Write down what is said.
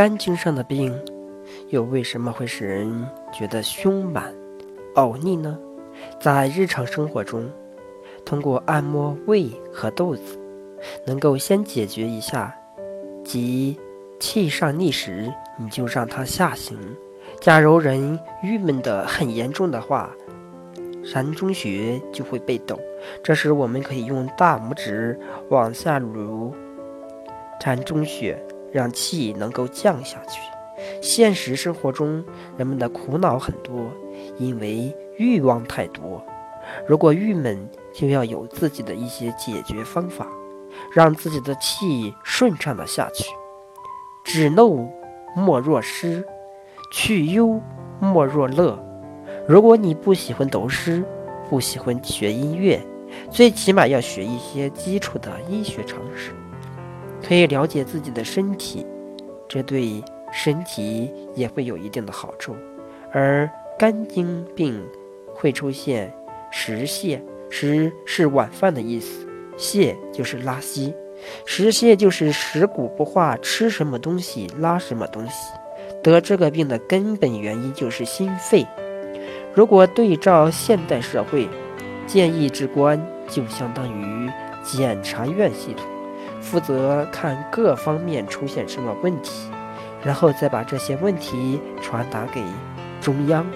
肝经上的病，又为什么会使人觉得胸满、呕逆呢？在日常生活中，通过按摩胃和肚子，能够先解决一下，即气上逆时，你就让它下行。假如人郁闷的很严重的话，膻中穴就会被抖。这时我们可以用大拇指往下撸膻中穴，让气能够降下去。现实生活中，人们的苦恼很多，因为欲望太多。如果郁闷，就要有自己的一些解决方法，让自己的气顺畅的下去。止怒莫若失，去忧莫若乐。如果你不喜欢读诗，不喜欢学音乐，最起码要学一些基础的医学常识，可以了解自己的身体，这对身体也会有一定的好处。而肝经病会出现食泻，食是晚饭的意思，泻就是拉稀，食泻就是食谷不化，吃什么东西拉什么东西。得这个病的根本原因就是心肺。如果对照现代社会，建议之官就相当于检察院系统，负责看各方面出现什么问题，然后再把这些问题传达给中央。